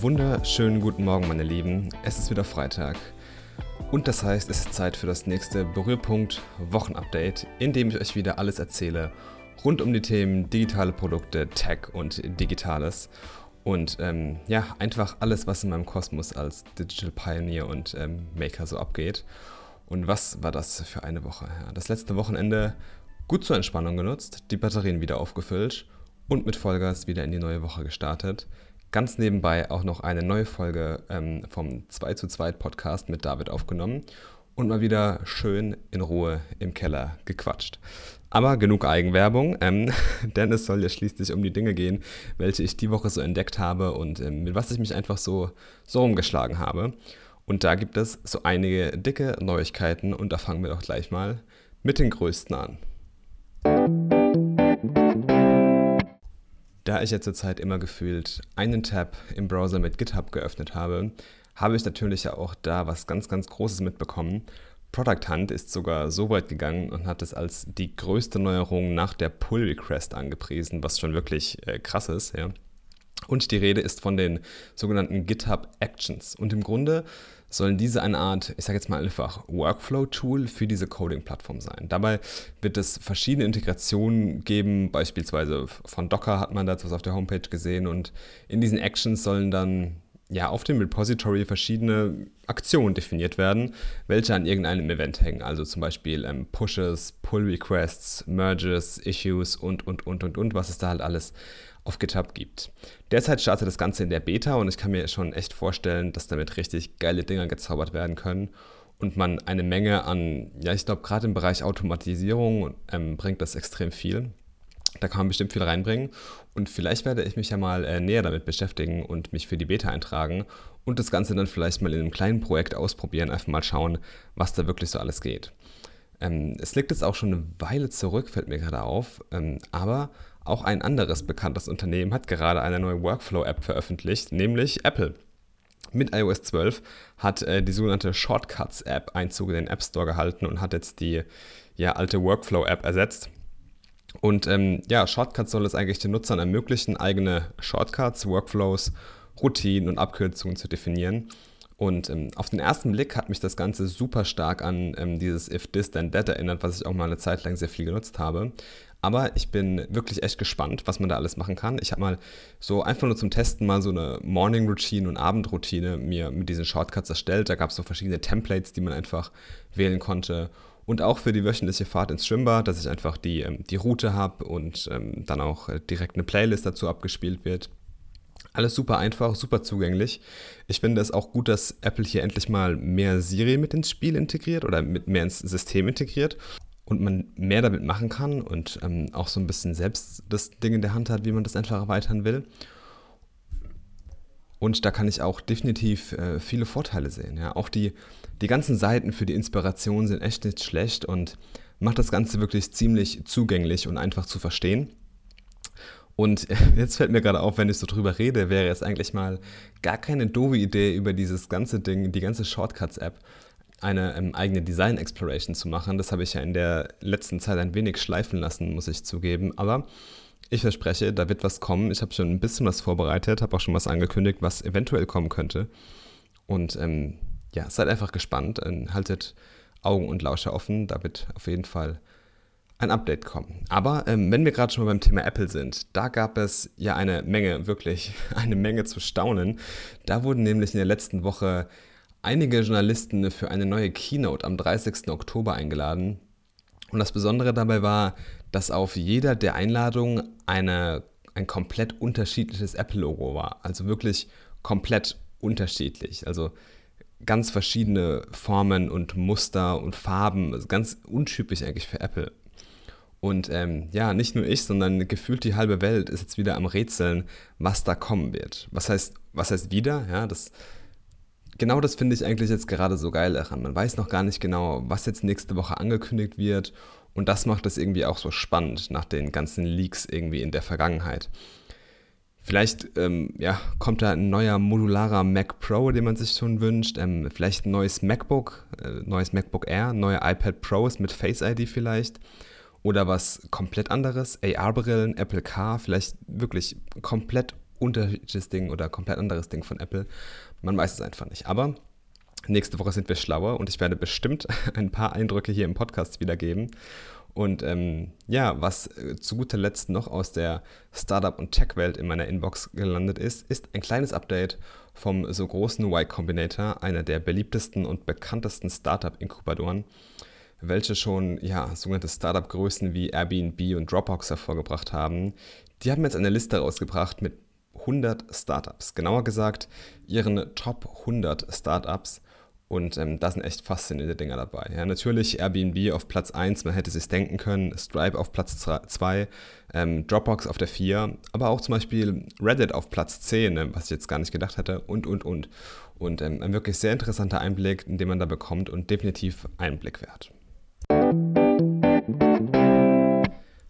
wunderschönen guten Morgen, meine Lieben. Es ist wieder Freitag. Und das heißt, es ist Zeit für das nächste Berührpunkt Wochenupdate, in dem ich euch wieder alles erzähle rund um die Themen digitale Produkte, Tech und Digitales. Und ähm, ja, einfach alles, was in meinem Kosmos als Digital Pioneer und ähm, Maker so abgeht. Und was war das für eine Woche? Ja, das letzte Wochenende gut zur Entspannung genutzt, die Batterien wieder aufgefüllt und mit Vollgas wieder in die neue Woche gestartet ganz nebenbei auch noch eine neue Folge ähm, vom 2 zu 2 Podcast mit David aufgenommen und mal wieder schön in Ruhe im Keller gequatscht. Aber genug Eigenwerbung, ähm, denn es soll ja schließlich um die Dinge gehen, welche ich die Woche so entdeckt habe und ähm, mit was ich mich einfach so, so rumgeschlagen habe. Und da gibt es so einige dicke Neuigkeiten und da fangen wir doch gleich mal mit den größten an. Da ich ja zurzeit immer gefühlt einen Tab im Browser mit GitHub geöffnet habe, habe ich natürlich auch da was ganz, ganz Großes mitbekommen. Product Hunt ist sogar so weit gegangen und hat es als die größte Neuerung nach der Pull Request angepriesen, was schon wirklich äh, krass ist. Ja. Und die Rede ist von den sogenannten GitHub Actions. Und im Grunde sollen diese eine Art, ich sage jetzt mal einfach, Workflow-Tool für diese Coding-Plattform sein. Dabei wird es verschiedene Integrationen geben, beispielsweise von Docker hat man dazu was auf der Homepage gesehen und in diesen Actions sollen dann ja, auf dem Repository verschiedene Aktionen definiert werden, welche an irgendeinem Event hängen. Also zum Beispiel ähm, Pushes, Pull Requests, Merges, Issues und, und, und, und, und, was es da halt alles auf GitHub gibt. Derzeit startet das Ganze in der Beta und ich kann mir schon echt vorstellen, dass damit richtig geile Dinger gezaubert werden können und man eine Menge an, ja, ich glaube, gerade im Bereich Automatisierung ähm, bringt das extrem viel. Da kann man bestimmt viel reinbringen und vielleicht werde ich mich ja mal äh, näher damit beschäftigen und mich für die Beta eintragen und das Ganze dann vielleicht mal in einem kleinen Projekt ausprobieren, einfach mal schauen, was da wirklich so alles geht. Ähm, es liegt jetzt auch schon eine Weile zurück, fällt mir gerade auf, ähm, aber auch ein anderes bekanntes Unternehmen hat gerade eine neue Workflow-App veröffentlicht, nämlich Apple. Mit iOS 12 hat äh, die sogenannte Shortcuts-App Einzug in den App Store gehalten und hat jetzt die ja, alte Workflow-App ersetzt. Und ähm, ja, Shortcuts soll es eigentlich den Nutzern ermöglichen, eigene Shortcuts, Workflows, Routinen und Abkürzungen zu definieren. Und ähm, auf den ersten Blick hat mich das Ganze super stark an ähm, dieses If This Then That erinnert, was ich auch mal eine Zeit lang sehr viel genutzt habe. Aber ich bin wirklich echt gespannt, was man da alles machen kann. Ich habe mal so einfach nur zum Testen mal so eine Morning Routine und Abendroutine mir mit diesen Shortcuts erstellt. Da gab es so verschiedene Templates, die man einfach wählen konnte. Und auch für die wöchentliche Fahrt ins Schwimmbad, dass ich einfach die, ähm, die Route habe und ähm, dann auch äh, direkt eine Playlist dazu abgespielt wird. Alles super einfach, super zugänglich. Ich finde es auch gut, dass Apple hier endlich mal mehr Siri mit ins Spiel integriert oder mit mehr ins System integriert und man mehr damit machen kann und ähm, auch so ein bisschen selbst das Ding in der Hand hat, wie man das einfach erweitern will. Und da kann ich auch definitiv äh, viele Vorteile sehen. Ja. Auch die, die ganzen Seiten für die Inspiration sind echt nicht schlecht und macht das Ganze wirklich ziemlich zugänglich und einfach zu verstehen. Und jetzt fällt mir gerade auf, wenn ich so drüber rede, wäre es eigentlich mal gar keine doofe Idee, über dieses ganze Ding, die ganze Shortcuts-App, eine ähm, eigene Design Exploration zu machen. Das habe ich ja in der letzten Zeit ein wenig schleifen lassen, muss ich zugeben. Aber ich verspreche, da wird was kommen. Ich habe schon ein bisschen was vorbereitet, habe auch schon was angekündigt, was eventuell kommen könnte. Und ähm, ja, seid einfach gespannt. Ähm, haltet Augen und Lauscher offen. Da wird auf jeden Fall ein Update kommen. Aber ähm, wenn wir gerade schon mal beim Thema Apple sind, da gab es ja eine Menge, wirklich eine Menge zu staunen. Da wurden nämlich in der letzten Woche einige Journalisten für eine neue Keynote am 30. Oktober eingeladen. Und das Besondere dabei war, dass auf jeder der Einladungen eine, ein komplett unterschiedliches Apple-Logo war. Also wirklich komplett unterschiedlich. Also ganz verschiedene Formen und Muster und Farben. Also ganz untypisch eigentlich für Apple. Und ähm, ja, nicht nur ich, sondern gefühlt die halbe Welt ist jetzt wieder am Rätseln, was da kommen wird. Was heißt, was heißt wieder? Ja, das genau das finde ich eigentlich jetzt gerade so geil daran. Man weiß noch gar nicht genau, was jetzt nächste Woche angekündigt wird. Und das macht es irgendwie auch so spannend nach den ganzen Leaks irgendwie in der Vergangenheit. Vielleicht ähm, ja, kommt da ein neuer modularer Mac Pro, den man sich schon wünscht. Ähm, vielleicht ein neues MacBook, äh, neues MacBook Air, neue iPad Pros mit Face ID vielleicht. Oder was komplett anderes, AR-Brillen, Apple Car, vielleicht wirklich komplett unterschiedliches Ding oder komplett anderes Ding von Apple. Man weiß es einfach nicht. Aber nächste Woche sind wir schlauer und ich werde bestimmt ein paar Eindrücke hier im Podcast wiedergeben. Und ähm, ja, was zu guter Letzt noch aus der Startup- und Tech-Welt in meiner Inbox gelandet ist, ist ein kleines Update vom so großen Y Combinator, einer der beliebtesten und bekanntesten Startup-Inkubatoren, welche schon ja, sogenannte Startup-Größen wie Airbnb und Dropbox hervorgebracht haben. Die haben jetzt eine Liste rausgebracht mit 100 Startups, genauer gesagt ihren Top 100 Startups und ähm, da sind echt faszinierende Dinger dabei. Ja, natürlich Airbnb auf Platz 1, man hätte es sich denken können, Stripe auf Platz 2, ähm, Dropbox auf der 4, aber auch zum Beispiel Reddit auf Platz 10, ne, was ich jetzt gar nicht gedacht hätte, und, und, und. Und ähm, ein wirklich sehr interessanter Einblick, den man da bekommt und definitiv Einblick wert.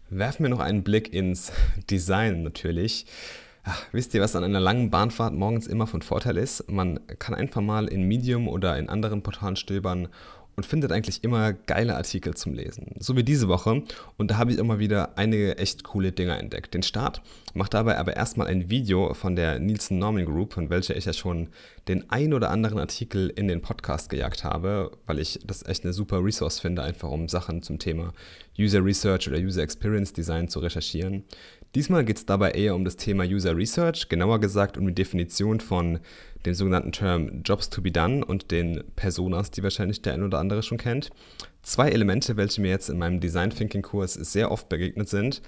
Werfen wir noch einen Blick ins Design natürlich. Ach, wisst ihr, was an einer langen Bahnfahrt morgens immer von Vorteil ist? Man kann einfach mal in Medium oder in anderen Portalen stöbern und findet eigentlich immer geile Artikel zum Lesen. So wie diese Woche. Und da habe ich immer wieder einige echt coole Dinger entdeckt. Den Start macht dabei aber erstmal ein Video von der Nielsen Norman Group, von welcher ich ja schon den ein oder anderen Artikel in den Podcast gejagt habe, weil ich das echt eine super Resource finde, einfach um Sachen zum Thema User Research oder User Experience Design zu recherchieren. Diesmal geht es dabei eher um das Thema User Research, genauer gesagt um die Definition von dem sogenannten Term Jobs to be done und den Personas, die wahrscheinlich der ein oder andere schon kennt. Zwei Elemente, welche mir jetzt in meinem Design Thinking Kurs sehr oft begegnet sind.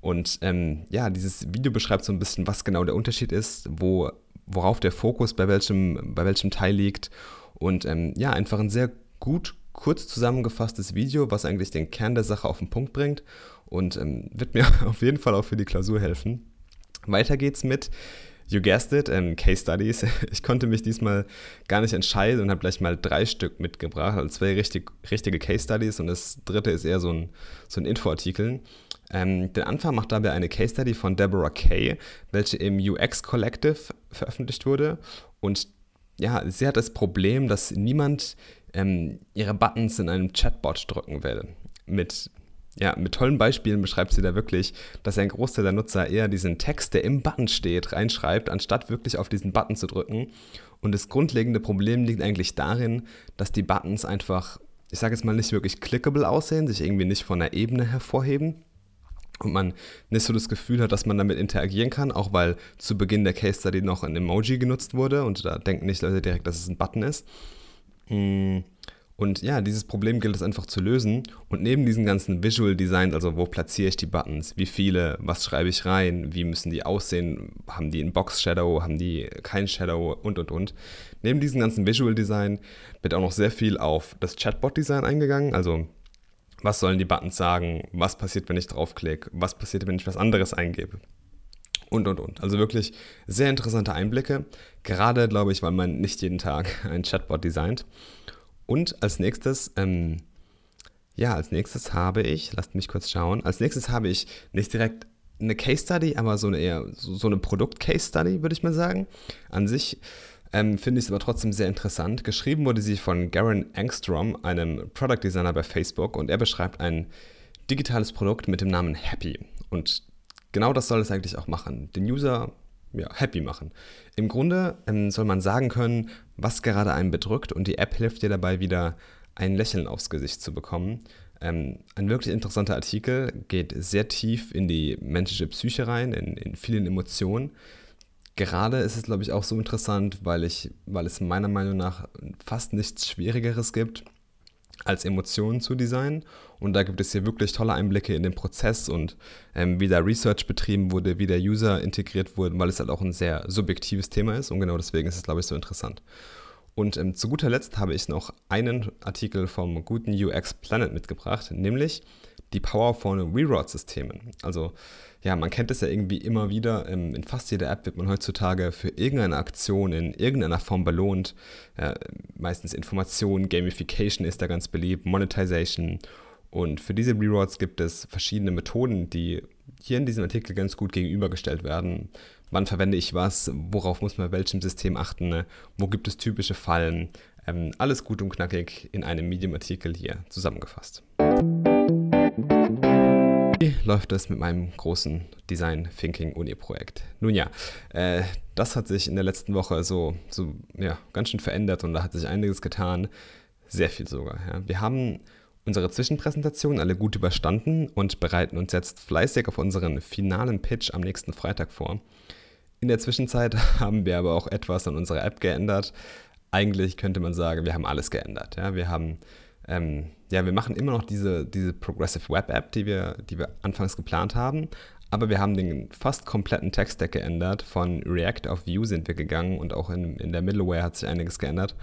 Und ähm, ja, dieses Video beschreibt so ein bisschen, was genau der Unterschied ist, wo, worauf der Fokus bei welchem, bei welchem Teil liegt. Und ähm, ja, einfach ein sehr gut, kurz zusammengefasstes Video, was eigentlich den Kern der Sache auf den Punkt bringt und ähm, wird mir auf jeden Fall auch für die Klausur helfen. Weiter geht's mit You guessed it, ähm, Case Studies. Ich konnte mich diesmal gar nicht entscheiden und habe gleich mal drei Stück mitgebracht, also zwei richtig, richtige Case Studies und das dritte ist eher so ein, so ein Infoartikel. Ähm, den Anfang macht dabei eine Case Study von Deborah Kay, welche im UX Collective veröffentlicht wurde. Und ja, sie hat das Problem, dass niemand ähm, ihre Buttons in einem Chatbot drücken will. Mit ja, mit tollen Beispielen beschreibt sie da wirklich, dass ein Großteil der Nutzer eher diesen Text, der im Button steht, reinschreibt, anstatt wirklich auf diesen Button zu drücken. Und das grundlegende Problem liegt eigentlich darin, dass die Buttons einfach, ich sage jetzt mal, nicht wirklich clickable aussehen, sich irgendwie nicht von der Ebene hervorheben und man nicht so das Gefühl hat, dass man damit interagieren kann, auch weil zu Beginn der Case Study noch ein Emoji genutzt wurde und da denken nicht Leute direkt, dass es ein Button ist. Hm. Und ja, dieses Problem gilt es einfach zu lösen. Und neben diesen ganzen Visual Designs, also wo platziere ich die Buttons, wie viele, was schreibe ich rein, wie müssen die aussehen, haben die ein Box Shadow, haben die kein Shadow und und und. Neben diesem ganzen Visual Design wird auch noch sehr viel auf das Chatbot Design eingegangen. Also was sollen die Buttons sagen, was passiert, wenn ich draufklicke, was passiert, wenn ich was anderes eingebe und, und, und. Also wirklich sehr interessante Einblicke. Gerade, glaube ich, weil man nicht jeden Tag ein Chatbot designt. Und als nächstes, ähm, ja, als nächstes habe ich, lasst mich kurz schauen, als nächstes habe ich nicht direkt eine Case Study, aber so eine eher so, eine Produkt-Case Study, würde ich mal sagen. An sich ähm, finde ich es aber trotzdem sehr interessant. Geschrieben wurde sie von Garen Engstrom, einem Product Designer bei Facebook, und er beschreibt ein digitales Produkt mit dem Namen Happy. Und genau das soll es eigentlich auch machen. Den User ja, happy machen. Im Grunde ähm, soll man sagen können, was gerade einen bedrückt und die App hilft dir dabei wieder ein Lächeln aufs Gesicht zu bekommen. Ähm, ein wirklich interessanter Artikel, geht sehr tief in die menschliche Psyche rein, in, in vielen Emotionen. Gerade ist es, glaube ich, auch so interessant, weil, ich, weil es meiner Meinung nach fast nichts Schwierigeres gibt, als Emotionen zu designen. Und da gibt es hier wirklich tolle Einblicke in den Prozess und ähm, wie da Research betrieben wurde, wie der User integriert wurde, weil es halt auch ein sehr subjektives Thema ist. Und genau deswegen ist es, glaube ich, so interessant. Und ähm, zu guter Letzt habe ich noch einen Artikel vom guten UX Planet mitgebracht, nämlich die Power von Reroute-Systemen. Also ja, man kennt es ja irgendwie immer wieder. Ähm, in fast jeder App wird man heutzutage für irgendeine Aktion in irgendeiner Form belohnt. Äh, meistens Information, Gamification ist da ganz beliebt, Monetization. Und für diese Rewards gibt es verschiedene Methoden, die hier in diesem Artikel ganz gut gegenübergestellt werden. Wann verwende ich was? Worauf muss man bei welchem System achten? Wo gibt es typische Fallen? Ähm, alles gut und knackig in einem Medium-Artikel hier zusammengefasst. Läuft es mit meinem großen Design Thinking Uni Projekt? Nun ja, äh, das hat sich in der letzten Woche so, so ja, ganz schön verändert und da hat sich einiges getan. Sehr viel sogar. Ja. Wir haben unsere Zwischenpräsentation alle gut überstanden und bereiten uns jetzt fleißig auf unseren finalen Pitch am nächsten Freitag vor. In der Zwischenzeit haben wir aber auch etwas an unserer App geändert. Eigentlich könnte man sagen, wir haben alles geändert. Ja. Wir haben ähm, ja, wir machen immer noch diese, diese Progressive Web App, die wir, die wir anfangs geplant haben, aber wir haben den fast kompletten Tech-Stack geändert. Von React auf Vue sind wir gegangen und auch in, in der Middleware hat sich einiges geändert.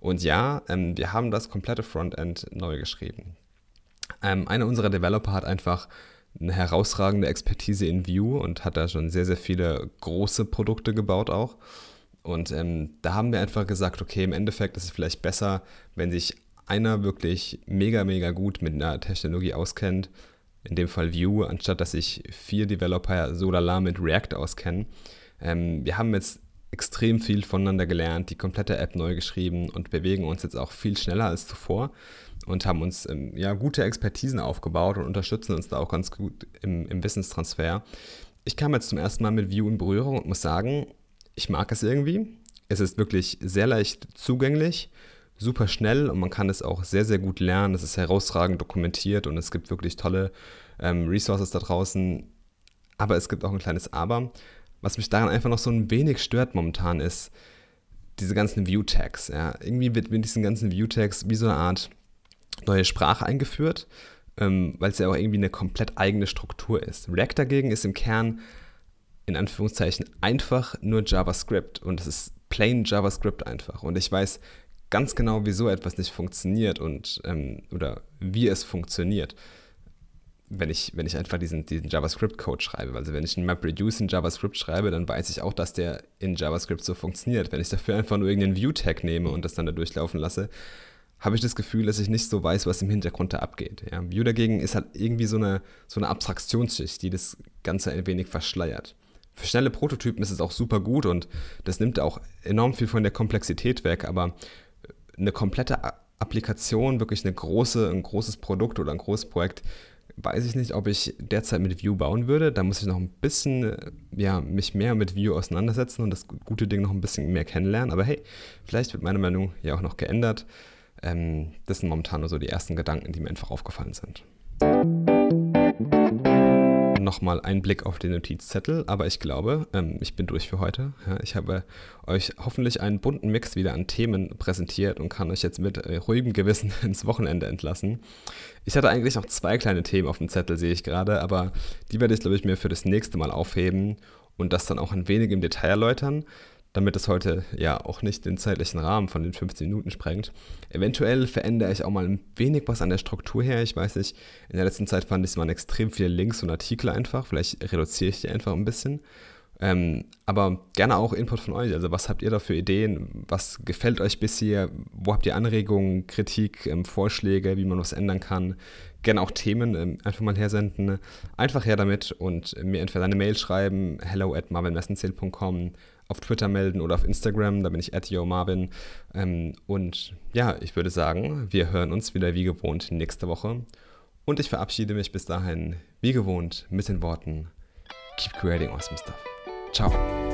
Und ja, ähm, wir haben das komplette Frontend neu geschrieben. Ähm, einer unserer Developer hat einfach eine herausragende Expertise in Vue und hat da schon sehr, sehr viele große Produkte gebaut auch. Und ähm, da haben wir einfach gesagt, okay, im Endeffekt ist es vielleicht besser, wenn sich einer wirklich mega, mega gut mit einer Technologie auskennt, in dem Fall Vue, anstatt dass sich vier Developer so lala mit React auskennen. Ähm, wir haben jetzt extrem viel voneinander gelernt, die komplette App neu geschrieben und bewegen uns jetzt auch viel schneller als zuvor und haben uns ähm, ja, gute Expertisen aufgebaut und unterstützen uns da auch ganz gut im, im Wissenstransfer. Ich kam jetzt zum ersten Mal mit Vue in Berührung und muss sagen, ich mag es irgendwie. Es ist wirklich sehr leicht zugänglich super schnell und man kann es auch sehr, sehr gut lernen. Es ist herausragend dokumentiert und es gibt wirklich tolle ähm, Resources da draußen. Aber es gibt auch ein kleines Aber. Was mich daran einfach noch so ein wenig stört momentan ist, diese ganzen View-Tags. Ja. Irgendwie wird mit diesen ganzen View-Tags wie so eine Art neue Sprache eingeführt, ähm, weil es ja auch irgendwie eine komplett eigene Struktur ist. React dagegen ist im Kern in Anführungszeichen einfach nur JavaScript und es ist plain JavaScript einfach. Und ich weiß ganz genau, wieso etwas nicht funktioniert und ähm, oder wie es funktioniert, wenn ich, wenn ich einfach diesen, diesen JavaScript-Code schreibe. Also wenn ich einen MapReduce in JavaScript schreibe, dann weiß ich auch, dass der in JavaScript so funktioniert. Wenn ich dafür einfach nur irgendeinen View-Tag nehme und das dann da durchlaufen lasse, habe ich das Gefühl, dass ich nicht so weiß, was im Hintergrund da abgeht. Ja. Vue dagegen ist halt irgendwie so eine, so eine Abstraktionsschicht, die das Ganze ein wenig verschleiert. Für schnelle Prototypen ist es auch super gut und das nimmt auch enorm viel von der Komplexität weg, aber eine komplette Applikation, wirklich eine große, ein großes Produkt oder ein großes Projekt, weiß ich nicht, ob ich derzeit mit Vue bauen würde. Da muss ich noch ein bisschen, ja, mich mehr mit Vue auseinandersetzen und das gute Ding noch ein bisschen mehr kennenlernen. Aber hey, vielleicht wird meine Meinung ja auch noch geändert. Ähm, das sind momentan nur so die ersten Gedanken, die mir einfach aufgefallen sind nochmal einen Blick auf den Notizzettel, aber ich glaube, ähm, ich bin durch für heute. Ja, ich habe euch hoffentlich einen bunten Mix wieder an Themen präsentiert und kann euch jetzt mit äh, ruhigem Gewissen ins Wochenende entlassen. Ich hatte eigentlich noch zwei kleine Themen auf dem Zettel, sehe ich gerade, aber die werde ich, glaube ich, mir für das nächste Mal aufheben und das dann auch ein wenig im Detail erläutern damit es heute ja auch nicht den zeitlichen Rahmen von den 15 Minuten sprengt. Eventuell verändere ich auch mal ein wenig was an der Struktur her. Ich weiß nicht, in der letzten Zeit fand ich, es waren extrem viele Links und Artikel einfach. Vielleicht reduziere ich die einfach ein bisschen. Ähm, aber gerne auch Input von euch. Also, was habt ihr da für Ideen? Was gefällt euch bisher? Wo habt ihr Anregungen, Kritik, ähm, Vorschläge, wie man was ändern kann? Gerne auch Themen ähm, einfach mal hersenden. Einfach her damit und mir entweder eine Mail schreiben, hello at marvinmessenzähl.com auf Twitter melden oder auf Instagram, da bin ich at Marvin. Ähm, und ja, ich würde sagen, wir hören uns wieder wie gewohnt nächste Woche. Und ich verabschiede mich bis dahin wie gewohnt mit den Worten Keep creating awesome stuff. Ciao.